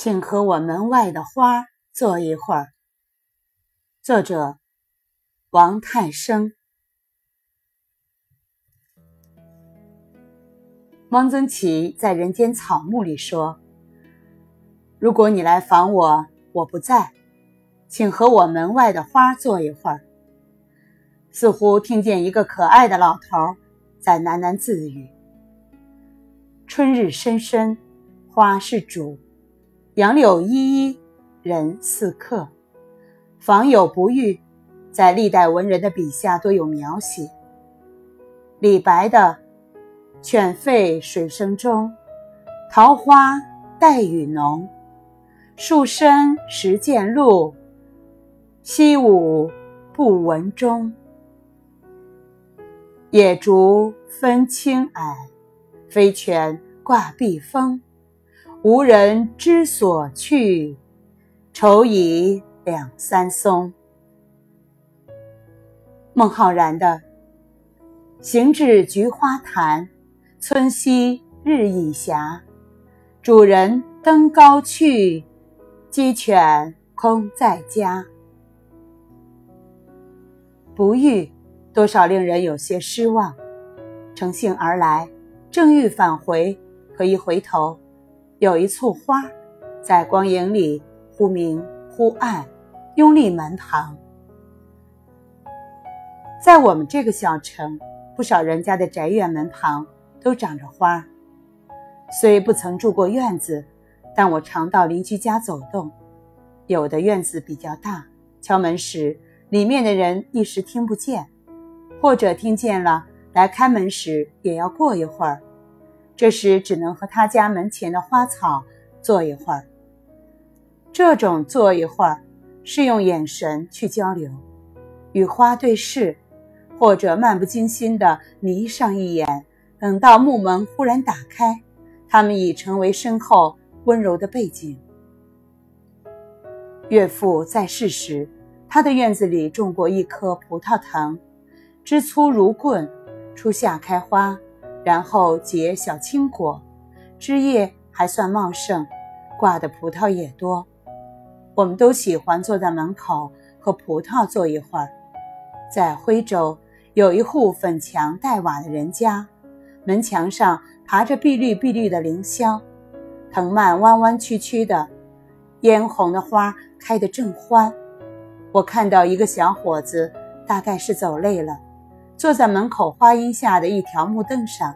请和我门外的花坐一会儿。作者：王太生。汪曾祺在《人间草木》里说：“如果你来访我，我不在，请和我门外的花坐一会儿。”似乎听见一个可爱的老头在喃喃自语：“春日深深，花是主。”杨柳依依，人似客。访友不遇，在历代文人的笔下都有描写。李白的“犬吠水声中，桃花带雨浓。树深时见鹿，溪午不闻钟。野竹分青矮，飞泉挂碧峰。”无人知所去，愁倚两三松。孟浩然的“行至菊花潭，村西日已斜。主人登高去，鸡犬空在家。”不遇，多少令人有些失望。乘兴而来，正欲返回，可一回头。有一簇花，在光影里忽明忽暗，拥立门旁。在我们这个小城，不少人家的宅院门旁都长着花。虽不曾住过院子，但我常到邻居家走动。有的院子比较大，敲门时里面的人一时听不见，或者听见了来开门时也要过一会儿。这时只能和他家门前的花草坐一会儿。这种坐一会儿，是用眼神去交流，与花对视，或者漫不经心地睨上一眼。等到木门忽然打开，他们已成为身后温柔的背景。岳父在世时，他的院子里种过一棵葡萄藤，枝粗如棍，初夏开花。然后结小青果，枝叶还算茂盛，挂的葡萄也多。我们都喜欢坐在门口和葡萄坐一会儿。在徽州有一户粉墙黛瓦的人家，门墙上爬着碧绿碧绿的凌霄，藤蔓弯弯曲曲的，嫣红的花开得正欢。我看到一个小伙子，大概是走累了。坐在门口花荫下的一条木凳上，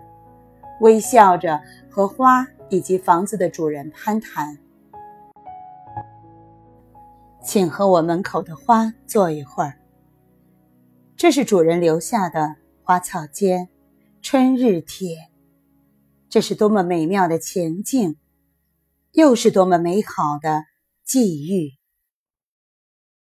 微笑着和花以及房子的主人攀谈。请和我门口的花坐一会儿。这是主人留下的花草间，春日帖。这是多么美妙的情境，又是多么美好的际遇。